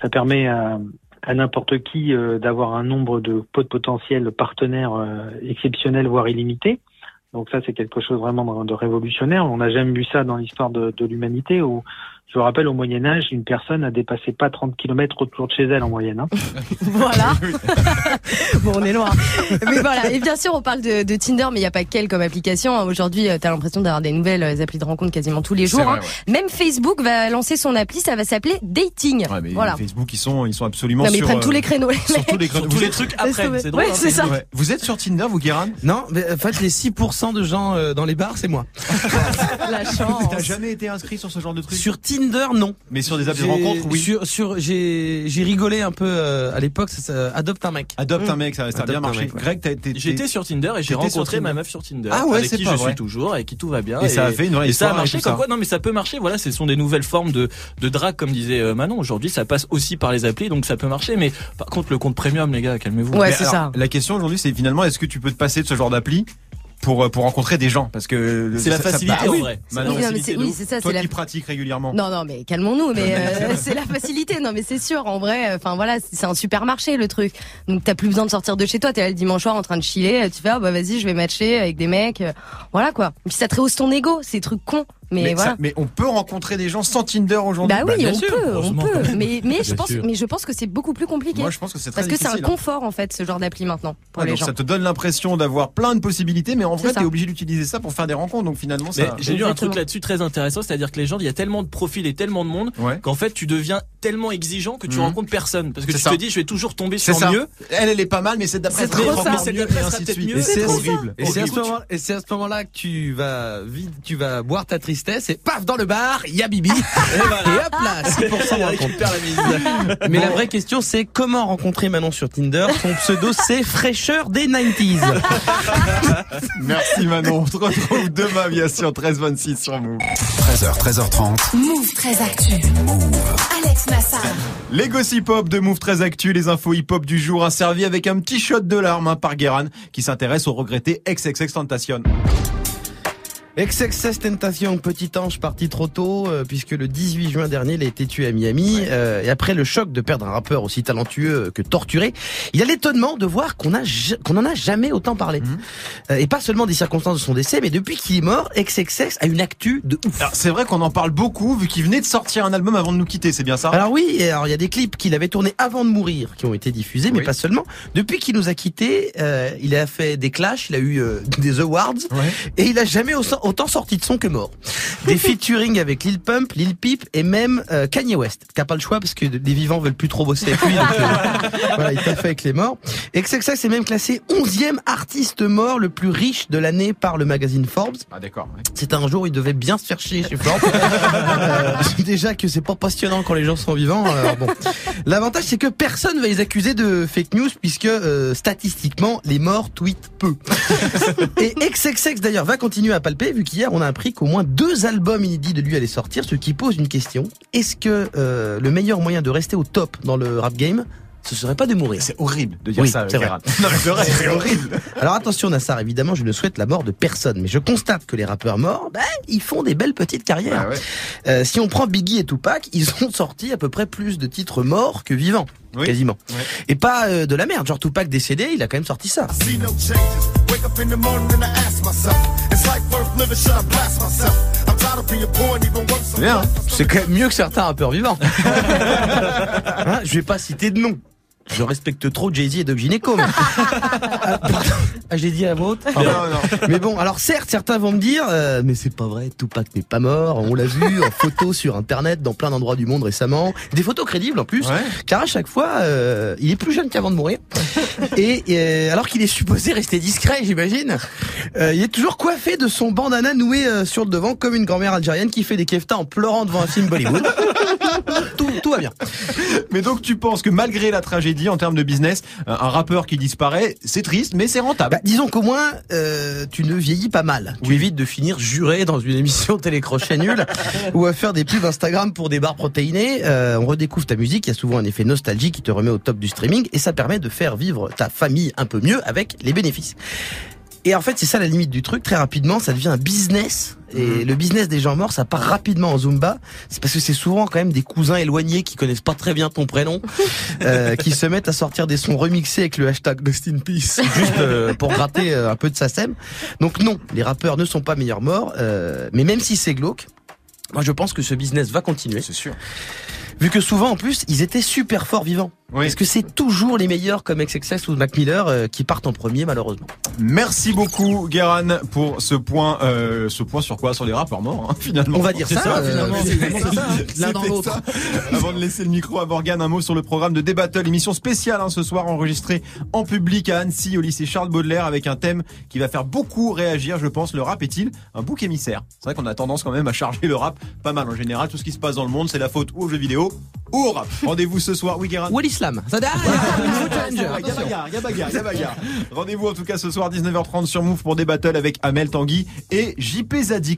[SPEAKER 12] Ça permet à à n'importe qui euh, d'avoir un nombre de pot- potentiels partenaires euh, exceptionnels, voire illimités. Donc ça, c'est quelque chose vraiment de, révolutionnaire. On n'a jamais vu ça dans l'histoire de, l'humanité. Je vous rappelle, au Moyen Âge, une personne n'a dépassé pas 30 km autour de chez elle en moyenne. Hein.
[SPEAKER 6] Voilà. bon, on est loin. Mais voilà. Et bien sûr, on parle de, de Tinder, mais il n'y a pas qu'elle comme application. Aujourd'hui, tu as l'impression d'avoir des nouvelles euh, applis de rencontre quasiment tous les jours.
[SPEAKER 3] vrai,
[SPEAKER 6] hein. Même Facebook va lancer son appli, ça va s'appeler Dating.
[SPEAKER 3] Ouais, mais
[SPEAKER 6] voilà.
[SPEAKER 3] Facebook, ils sont, ils sont absolument
[SPEAKER 6] Non, mais ils
[SPEAKER 3] sur,
[SPEAKER 6] prennent
[SPEAKER 3] euh,
[SPEAKER 6] tous les créneaux. les
[SPEAKER 3] sur tous les créneaux.
[SPEAKER 5] Tous
[SPEAKER 3] Vous
[SPEAKER 5] les
[SPEAKER 3] êtes-
[SPEAKER 5] trucs après, c'est drôle.
[SPEAKER 6] ouais,
[SPEAKER 5] hein,
[SPEAKER 6] c'est ça.
[SPEAKER 3] Ouais. Vous êtes sur Tinder, vous, Guérin?
[SPEAKER 4] Non, mais en fait, les 6% de gens euh, dans les bars, c'est moi.
[SPEAKER 6] La chance.
[SPEAKER 3] T'as jamais été inscrit sur ce genre de truc?
[SPEAKER 4] Sur Tinder, non.
[SPEAKER 3] Mais sur des apps de rencontre, oui.
[SPEAKER 4] Sur, sur, j'ai, j'ai rigolé un peu euh, à l'époque. Ça, ça, adopte un mec.
[SPEAKER 3] Adopte un mec, ça, ça a bien marché.
[SPEAKER 4] mec, ouais.
[SPEAKER 3] Greg, t'as été.
[SPEAKER 5] J'étais sur Tinder et j'ai rencontré
[SPEAKER 3] Tinder.
[SPEAKER 5] ma meuf sur Tinder.
[SPEAKER 3] Ah ouais,
[SPEAKER 5] avec
[SPEAKER 3] c'est
[SPEAKER 5] qui
[SPEAKER 3] pas
[SPEAKER 5] je
[SPEAKER 3] vrai.
[SPEAKER 5] suis toujours et qui tout va bien.
[SPEAKER 3] Et ça a fait une vraie
[SPEAKER 5] et ça a marché comme
[SPEAKER 3] ça.
[SPEAKER 5] quoi. Non, mais ça peut marcher. Voilà, ce sont des nouvelles formes de de drague, comme disait euh, Manon. Aujourd'hui, ça passe aussi par les applis, donc ça peut marcher. Mais par contre, le compte premium, les gars, calmez-vous.
[SPEAKER 6] Ouais, c'est ça.
[SPEAKER 3] La question aujourd'hui, c'est finalement, est-ce que tu peux te passer de ce genre d'appli pour, euh, pour rencontrer des gens Parce que
[SPEAKER 5] C'est la
[SPEAKER 3] ça- ça-
[SPEAKER 5] facilité
[SPEAKER 3] bah
[SPEAKER 5] en
[SPEAKER 3] oui.
[SPEAKER 5] vrai.
[SPEAKER 6] Oui, non,
[SPEAKER 5] facilité
[SPEAKER 6] c'est ça.
[SPEAKER 3] toi
[SPEAKER 6] C'est la
[SPEAKER 3] qui pratiques régulièrement.
[SPEAKER 6] Non, non, mais calmons-nous. Mais euh, c'est la facilité. Non, mais c'est sûr. En vrai, enfin voilà, c'est un supermarché le truc. Donc t'as plus besoin de sortir de chez toi. T'es là le dimanche soir en train de chiller. Tu fais ah bah vas-y, je vais matcher avec des mecs. euh, Voilà quoi. Et puis ça te rehausse ton ego. C'est des trucs cons. Mais,
[SPEAKER 3] Mais,
[SPEAKER 6] voilà.
[SPEAKER 3] ça- mais on peut rencontrer des gens sans Tinder aujourd'hui
[SPEAKER 6] Bah oui,
[SPEAKER 5] bien
[SPEAKER 6] on
[SPEAKER 5] sûr,
[SPEAKER 6] peut, on peut. Mais mais je pense,
[SPEAKER 5] sûr.
[SPEAKER 6] mais je pense que c'est beaucoup plus compliqué.
[SPEAKER 3] Moi, je pense que c'est très
[SPEAKER 6] Parce que c'est un
[SPEAKER 3] hein.
[SPEAKER 6] confort en fait, ce genre d'appli maintenant pour
[SPEAKER 3] Ah,
[SPEAKER 6] les
[SPEAKER 3] donc
[SPEAKER 6] gens.
[SPEAKER 3] ça te donne l'impression d'avoir plein de possibilités, mais en vrai, t'es obligé d'utiliser ça pour faire des rencontres. Donc finalement, ça.
[SPEAKER 5] j'ai lu un truc là-dessus très intéressant, c'est-à-dire que les gens, il y a tellement de profils et tellement de monde
[SPEAKER 3] Ouais.
[SPEAKER 5] qu'en fait, tu deviens tellement exigeant que tu
[SPEAKER 3] Mhm.
[SPEAKER 5] rencontres personne. Parce que tu
[SPEAKER 3] ça.
[SPEAKER 5] te dis, je vais toujours tomber sur
[SPEAKER 3] ça.
[SPEAKER 5] mieux.
[SPEAKER 3] Elle, elle est pas mal, mais c'est d'après
[SPEAKER 6] C'est
[SPEAKER 3] horrible.
[SPEAKER 4] Et c'est à, ce
[SPEAKER 5] Horrible.
[SPEAKER 4] moment, et c'est à ce moment-là que tu vas vite, tu vas boire ta tristesse et paf dans le bar, il y a Bibi. et, hop là, 6% de rencontre.
[SPEAKER 5] récupère la mise.
[SPEAKER 4] Mais la vraie question c'est comment rencontrer Manon sur Tinder? Son pseudo c'est fraîcheur des 90s.
[SPEAKER 3] Merci Manon. On te retrouve demain, bien sûr, 13-26 sur Move.
[SPEAKER 1] 13h, 13h30.
[SPEAKER 2] Move très actu. Alex Nassar.
[SPEAKER 3] Les gossip hop de Move très Actu, les infos hip hop du jour, un servi avec un petit shot de larmes hein, par Guéran qui s'intéresse au regretté XXX Tentation.
[SPEAKER 4] XXS Tentation, petit ange parti trop tôt, euh, puisque le 18 juin dernier, il a été tué à Miami. euh, et après le choc de perdre un rappeur aussi talentueux que torturé, il a l'étonnement de voir qu'on a qu'on en a jamais autant parlé.
[SPEAKER 3] Mhm.
[SPEAKER 4] Euh, et pas seulement des circonstances de son décès, mais depuis qu'il est mort, XXX a une actu de ouf.
[SPEAKER 3] Alors c'est vrai qu'on en parle beaucoup vu qu'il venait de sortir un album avant de nous quitter, c'est bien ça?
[SPEAKER 4] Alors oui, alors il y a des clips qu'il avait tournés avant de mourir qui ont été diffusés, mais pas seulement. Depuis qu'il nous a quittés, euh, il a fait des clashs, il a eu euh, des awards,
[SPEAKER 3] Ouais.
[SPEAKER 4] et il a jamais au- autant sorti de son que mort. Des featuring avec Lil Pump, Lil Peep et même euh, Kanye West, qui a pas le choix parce que les vivants veulent plus trop bosser avec lui. donc, euh, voilà, il t'a fait avec les morts. Et XXX est même classé 11e artiste mort le plus riche de l'année par le magazine Forbes.
[SPEAKER 3] Ah d'accord. ouais.
[SPEAKER 4] C'était un jour où il devait bien se faire chier chez Forbes. Euh, déjà que c'est pas passionnant quand les gens sont vivants. Alors bon, l'avantage c'est que personne va les accuser de fake news puisque euh, statistiquement les morts tweetent peu. Et XXX d'ailleurs va continuer à palper vu qu'hier on a appris qu'au moins deux albums inédits de lui allaient sortir, ce qui pose une question. Est-ce que euh, le meilleur moyen de rester au top dans le rap game, ce serait pas de mourir
[SPEAKER 3] C'est horrible de dire
[SPEAKER 4] Oui,
[SPEAKER 3] ça,
[SPEAKER 4] c'est vrai.
[SPEAKER 3] Guéran. Non mais c'est vrai, c'est horrible.
[SPEAKER 4] Alors attention Nassar, évidemment je ne souhaite la mort de personne, mais je constate que les rappeurs morts, ben, ils font des belles petites carrières.
[SPEAKER 3] Ah ouais.
[SPEAKER 4] Euh, si on prend Biggie et Tupac, ils ont sorti à peu près plus de titres morts que vivants.
[SPEAKER 3] Oui.
[SPEAKER 4] Quasiment.
[SPEAKER 3] Ouais.
[SPEAKER 4] Et pas euh, de la merde. Genre Tupac décédé, il a quand même sorti ça.
[SPEAKER 3] bien. hein
[SPEAKER 4] C'est quand même mieux que certains rappeurs vivants. Hein, je vais pas citer de nom. Je respecte trop Jay-Z et Doc Gineco. mais- Ah, pardon. Ah, je l'ai dit à la vôtre.
[SPEAKER 3] Non, non.
[SPEAKER 4] Mais bon, alors certes, certains vont me dire, euh, mais c'est pas vrai, Tupac n'est pas mort. On l'a vu en photo sur Internet dans plein d'endroits du monde récemment. Des photos crédibles en plus.
[SPEAKER 3] Ouais.
[SPEAKER 4] Car à chaque fois, euh, il est plus jeune qu'avant de mourir. Et euh, alors qu'il est supposé rester discret, j'imagine, euh, il est toujours coiffé de son bandana noué euh, sur le devant comme une grand-mère algérienne qui fait des keftas en pleurant devant un film Bollywood. tout, tout va bien.
[SPEAKER 3] Mais donc tu penses que malgré la tragédie en termes de business, un un rappeur qui disparaît, c'est triste, mais c'est rentable.
[SPEAKER 4] Bah, disons qu'au moins, euh, tu ne vieillis pas mal. Tu évites de finir juré dans une émission télécrochet nulle ou à faire des pubs Instagram pour des barres protéinées. Euh, on redécouvre ta musique, il y a souvent un effet nostalgie qui te remet au top du streaming et ça permet de faire vivre ta famille un peu mieux avec les bénéfices. Et en fait, c'est ça la limite du truc. Très rapidement, ça devient un business.
[SPEAKER 3] Mhm.
[SPEAKER 4] Et le business des gens morts, ça part rapidement en Zumba. C'est parce que c'est souvent quand même des cousins éloignés qui connaissent pas très bien ton prénom, euh, qui se mettent à sortir des sons remixés avec le hashtag Lost in Peace, juste euh, pour gratter euh, un peu de sa sème. Donc non, les rappeurs ne sont pas meilleurs morts. euh, mais même si c'est glauque, moi je pense que ce business va continuer.
[SPEAKER 3] C'est sûr.
[SPEAKER 4] Vu que souvent, en plus, ils étaient super forts vivants. Parce que c'est toujours les meilleurs comme XXS ou Mac Miller euh, qui partent en premier, malheureusement?
[SPEAKER 3] Merci beaucoup, Guéran, pour ce point, euh, ce point sur quoi? Sur les rappeurs morts, hein, finalement.
[SPEAKER 4] On va dire ça, euh,
[SPEAKER 3] finalement.
[SPEAKER 4] ça. L'un dans l'autre.
[SPEAKER 3] Avant de laisser le micro à Morgane, un mot sur le programme de Débattle, émission spéciale hein, ce soir enregistrée en public à Annecy, au lycée Charles Baudelaire, avec un thème qui va faire beaucoup réagir, je pense. Le rap est-il un bouc émissaire? C'est vrai qu'on a tendance quand même à charger le rap pas mal en général. Tout ce qui se passe dans le monde, c'est la faute ou aux jeux vidéo ou au rap. Rendez-vous ce soir, oui, Guérin?
[SPEAKER 4] Ça
[SPEAKER 3] Il y a bagarre, il y a bagarre, il y a bagarre. Rendez-vous en tout cas ce soir 19h30 sur Move pour des battles avec Amel Tanguy et JP Zadig.